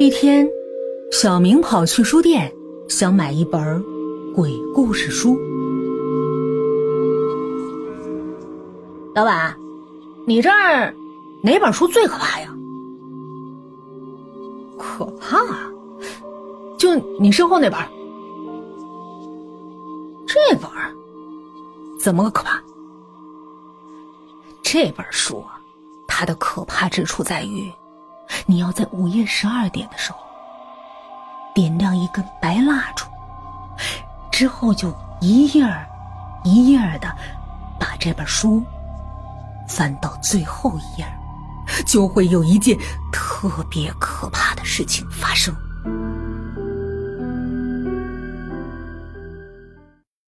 一天，小明跑去书店，想买一本鬼故事书。老板，你这儿哪本书最可怕呀？可怕？就你身后那本。这本怎么个可怕？这本书啊，它的可怕之处在于。你要在午夜十二点的时候点亮一根白蜡烛，之后就一页儿一页儿的把这本书翻到最后一页，就会有一件特别可怕的事情发生。